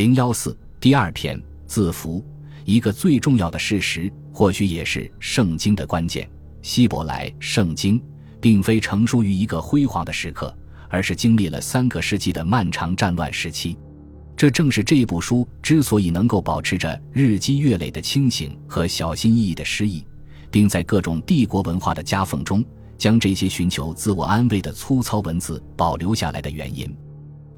零幺四第二篇字符，一个最重要的事实，或许也是圣经的关键。希伯来圣经并非成书于一个辉煌的时刻，而是经历了三个世纪的漫长战乱时期。这正是这部书之所以能够保持着日积月累的清醒和小心翼翼的诗意，并在各种帝国文化的夹缝中将这些寻求自我安慰的粗糙文字保留下来的原因。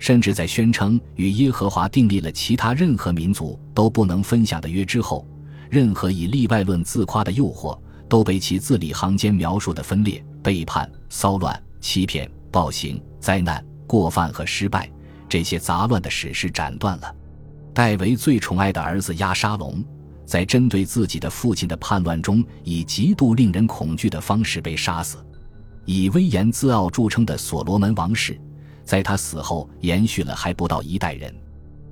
甚至在宣称与耶和华订立了其他任何民族都不能分享的约之后，任何以例外论自夸的诱惑都被其字里行间描述的分裂、背叛、骚乱、欺骗、暴行、灾难、过犯和失败这些杂乱的史诗斩断了。戴维最宠爱的儿子亚沙龙，在针对自己的父亲的叛乱中，以极度令人恐惧的方式被杀死。以威严自傲著称的所罗门王室。在他死后，延续了还不到一代人。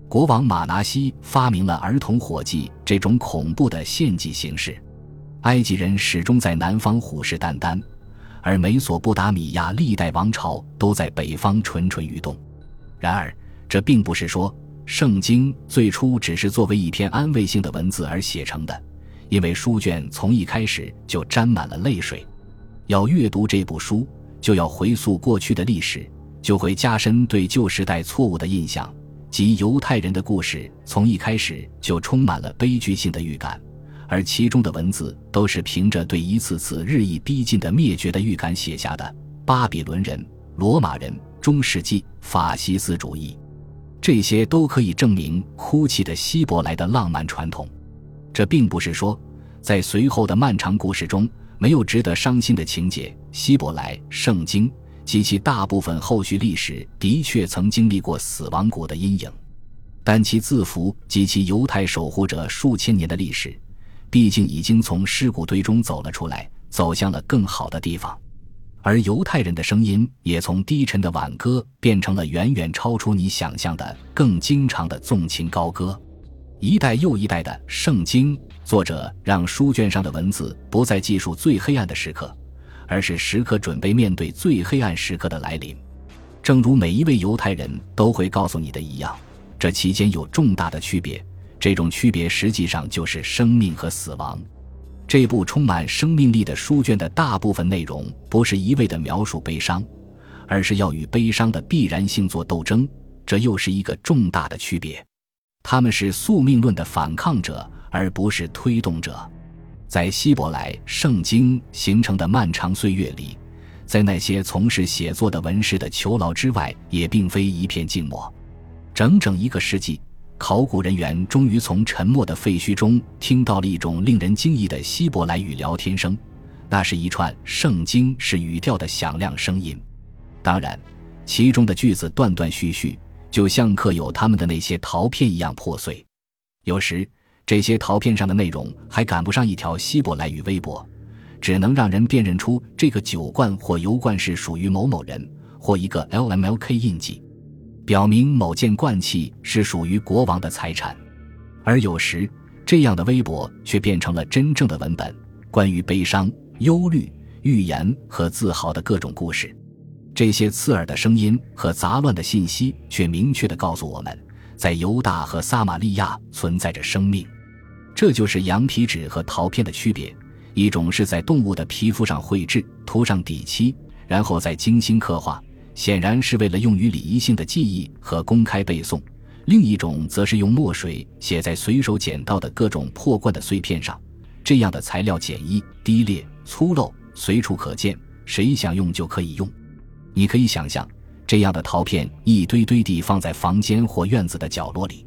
国王马拿西发明了儿童火祭这种恐怖的献祭形式。埃及人始终在南方虎视眈眈，而美索不达米亚历代王朝都在北方蠢蠢欲动。然而，这并不是说圣经最初只是作为一篇安慰性的文字而写成的，因为书卷从一开始就沾满了泪水。要阅读这部书，就要回溯过去的历史。就会加深对旧时代错误的印象，即犹太人的故事从一开始就充满了悲剧性的预感，而其中的文字都是凭着对一次次日益逼近的灭绝的预感写下的。巴比伦人、罗马人、中世纪、法西斯主义，这些都可以证明哭泣的希伯来的浪漫传统。这并不是说，在随后的漫长故事中没有值得伤心的情节。希伯来圣经。及其大部分后续历史的确曾经历过死亡谷的阴影，但其字符及其犹太守护者数千年的历史，毕竟已经从尸骨堆中走了出来，走向了更好的地方。而犹太人的声音也从低沉的挽歌变成了远远超出你想象的更经常的纵情高歌。一代又一代的圣经作者让书卷上的文字不再记述最黑暗的时刻。而是时刻准备面对最黑暗时刻的来临，正如每一位犹太人都会告诉你的一样，这期间有重大的区别。这种区别实际上就是生命和死亡。这部充满生命力的书卷的大部分内容不是一味的描述悲伤，而是要与悲伤的必然性做斗争。这又是一个重大的区别。他们是宿命论的反抗者，而不是推动者。在希伯来圣经形成的漫长岁月里，在那些从事写作的文士的囚牢之外，也并非一片静默。整整一个世纪，考古人员终于从沉默的废墟中听到了一种令人惊异的希伯来语聊天声，那是一串圣经式语调的响亮声音。当然，其中的句子断断续续，就像刻有他们的那些陶片一样破碎。有时。这些陶片上的内容还赶不上一条希伯来语微博，只能让人辨认出这个酒罐或油罐是属于某某人，或一个 LMLK 印记，表明某件罐器是属于国王的财产。而有时，这样的微博却变成了真正的文本，关于悲伤、忧虑、预言和自豪的各种故事。这些刺耳的声音和杂乱的信息，却明确地告诉我们，在犹大和撒玛利亚存在着生命。这就是羊皮纸和陶片的区别：一种是在动物的皮肤上绘制、涂上底漆，然后再精心刻画，显然是为了用于礼仪性的记忆和公开背诵；另一种则是用墨水写在随手捡到的各种破罐的碎片上。这样的材料简易、低劣、粗陋，随处可见，谁想用就可以用。你可以想象，这样的陶片一堆堆地放在房间或院子的角落里，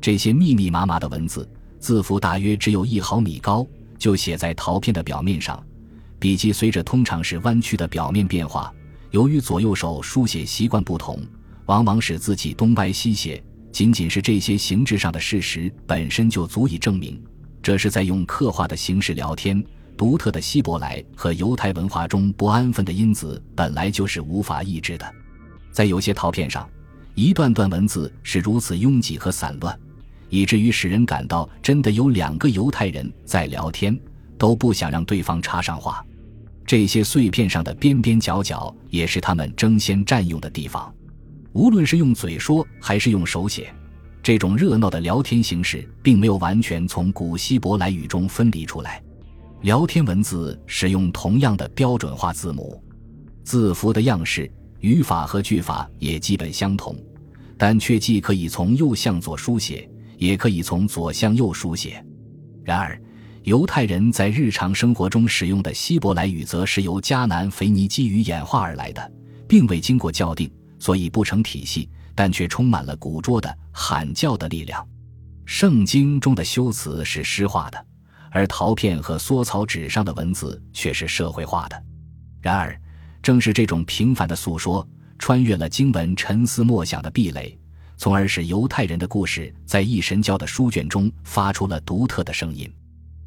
这些密密麻麻的文字。字符大约只有一毫米高，就写在陶片的表面上。笔记随着通常是弯曲的表面变化，由于左右手书写习惯不同，往往使字迹东歪西斜。仅仅是这些形制上的事实本身就足以证明，这是在用刻画的形式聊天。独特的希伯来和犹太文化中不安分的因子本来就是无法抑制的。在有些陶片上，一段段文字是如此拥挤和散乱。以至于使人感到，真的有两个犹太人在聊天，都不想让对方插上话。这些碎片上的边边角角，也是他们争先占用的地方。无论是用嘴说，还是用手写，这种热闹的聊天形式并没有完全从古希伯来语中分离出来。聊天文字使用同样的标准化字母，字符的样式、语法和句法也基本相同，但却既可以从右向左书写，也可以从左向右书写。然而，犹太人在日常生活中使用的希伯来语，则是由迦南腓尼基语演化而来的，并未经过校订，所以不成体系，但却充满了古拙的喊叫的力量。圣经中的修辞是诗化的，而陶片和缩草纸上的文字却是社会化的。然而，正是这种平凡的诉说，穿越了经文沉思默想的壁垒，从而使犹太人的故事在一神教的书卷中发出了独特的声音。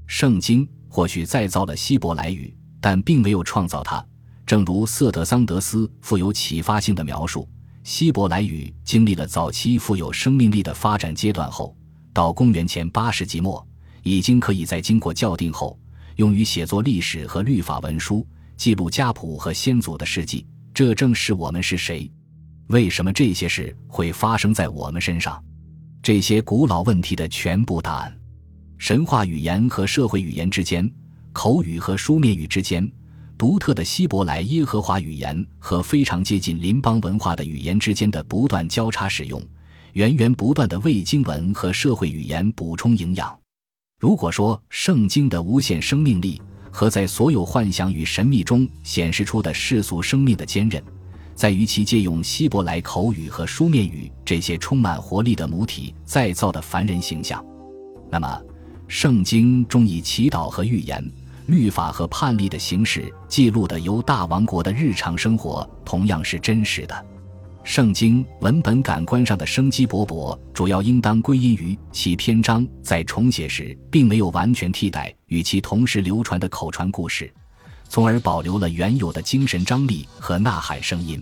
圣经或许再造了希伯来语，但并没有创造它。正如瑟德桑德斯富有启发性的描述，希伯来语经历了早期富有生命力的发展阶段后，到公元前八世纪末，已经可以在经过校订后，用于写作历史和律法文书，记录家谱和先祖的事迹。这正是我们是谁，为什么这些事会发生在我们身上，这些古老问题的全部答案。神话语言和社会语言之间，口语和书面语之间，独特的希伯来耶和华语言和非常接近邻邦文化的语言之间的不断交叉使用，源源不断的为经文和社会语言补充营养。如果说圣经的无限生命力和在所有幻想与神秘中显示出的世俗生命的坚韧，在于其借用希伯来口语和书面语这些充满活力的母体再造的凡人形象，那么。圣经中以祈祷和预言、律法和判例的形式记录的犹大王国的日常生活，同样是真实的。圣经文本感官上的生机勃勃，主要应当归因于其篇章在重写时并没有完全替代与其同时流传的口传故事，从而保留了原有的精神张力和呐喊声音。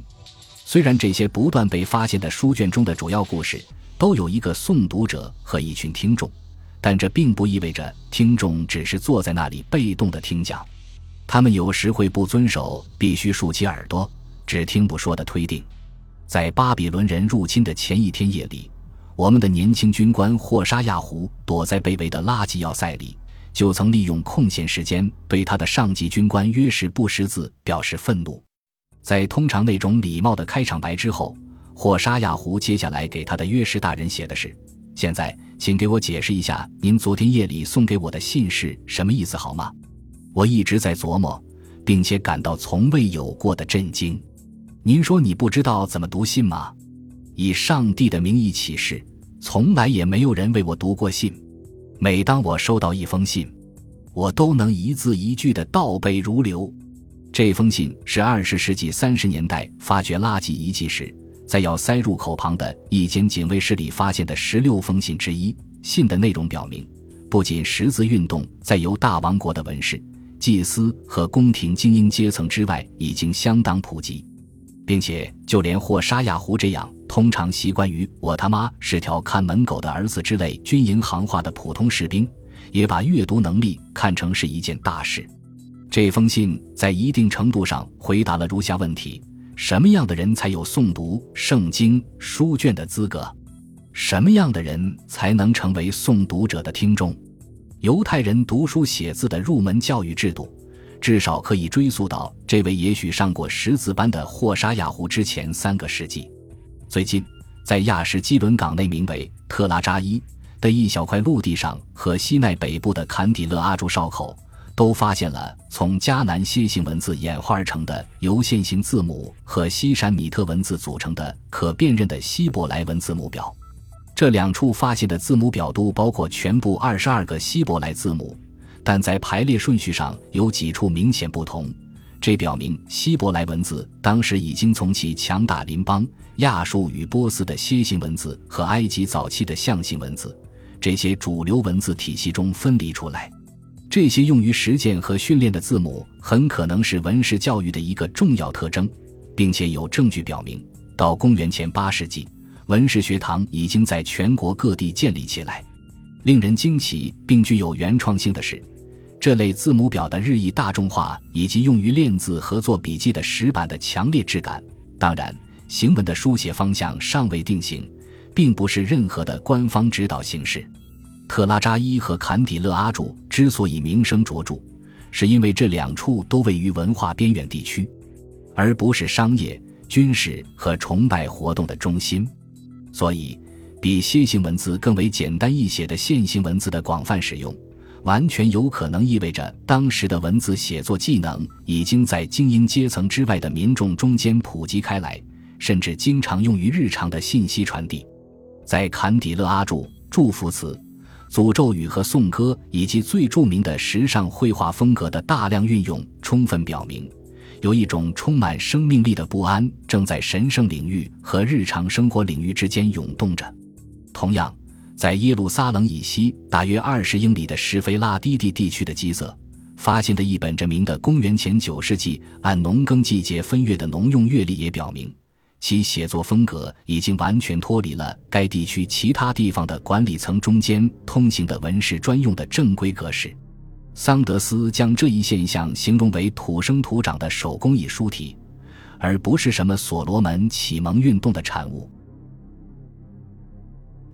虽然这些不断被发现的书卷中的主要故事都有一个诵读者和一群听众。但这并不意味着听众只是坐在那里被动的听讲，他们有时会不遵守必须竖起耳朵只听不说的推定。在巴比伦人入侵的前一天夜里，我们的年轻军官霍沙亚胡躲在被围的拉吉要塞里，就曾利用空闲时间对他的上级军官约什不识字表示愤怒。在通常那种礼貌的开场白之后，霍沙亚胡接下来给他的约什大人写的是：“现在。”请给我解释一下，您昨天夜里送给我的信是什么意思好吗？我一直在琢磨，并且感到从未有过的震惊。您说你不知道怎么读信吗？以上帝的名义起誓，从来也没有人为我读过信。每当我收到一封信，我都能一字一句的倒背如流。这封信是二十世纪三十年代发掘垃圾遗迹时。在要塞入口旁的一间警卫室里发现的十六封信之一。信的内容表明，不仅识字运动在犹大王国的文士、祭司和宫廷精英阶层之外已经相当普及，并且就连霍沙亚胡这样通常习惯于“我他妈是条看门狗的儿子”之类军营行话的普通士兵，也把阅读能力看成是一件大事。这封信在一定程度上回答了如下问题。什么样的人才有诵读圣经书卷的资格？什么样的人才能成为诵读者的听众？犹太人读书写字的入门教育制度，至少可以追溯到这位也许上过识字班的霍沙亚胡之前三个世纪。最近，在亚什基伦港内名为特拉扎伊的一小块陆地上和西奈北部的坎底勒阿柱哨口。都发现了从迦南楔形文字演化而成的由线形字母和西山米特文字组成的可辨认的希伯来文字母表。这两处发现的字母表都包括全部二十二个希伯来字母，但在排列顺序上有几处明显不同。这表明希伯来文字当时已经从其强大邻邦亚述与波斯的楔形文字和埃及早期的象形文字这些主流文字体系中分离出来。这些用于实践和训练的字母很可能是文士教育的一个重要特征，并且有证据表明，到公元前八世纪，文士学堂已经在全国各地建立起来。令人惊奇并具有原创性的是，这类字母表的日益大众化以及用于练字和做笔记的石板的强烈质感。当然，行文的书写方向尚未定型，并不是任何的官方指导形式。特拉扎伊和坎底勒阿柱之所以名声卓著，是因为这两处都位于文化边缘地区，而不是商业、军事和崇拜活动的中心。所以，比楔形文字更为简单易写的线形文字的广泛使用，完全有可能意味着当时的文字写作技能已经在精英阶层之外的民众中间普及开来，甚至经常用于日常的信息传递。在坎底勒阿柱祝福词。诅咒语和颂歌，以及最著名的时尚绘画风格的大量运用，充分表明，有一种充满生命力的不安正在神圣领域和日常生活领域之间涌动着。同样，在耶路撒冷以西大约二十英里的什菲拉低地地区的基色，发现的一本着名的公元前九世纪按农耕季节分月的农用月历也表明。其写作风格已经完全脱离了该地区其他地方的管理层中间通行的文士专用的正规格式。桑德斯将这一现象形容为土生土长的手工艺书体，而不是什么所罗门启蒙运动的产物。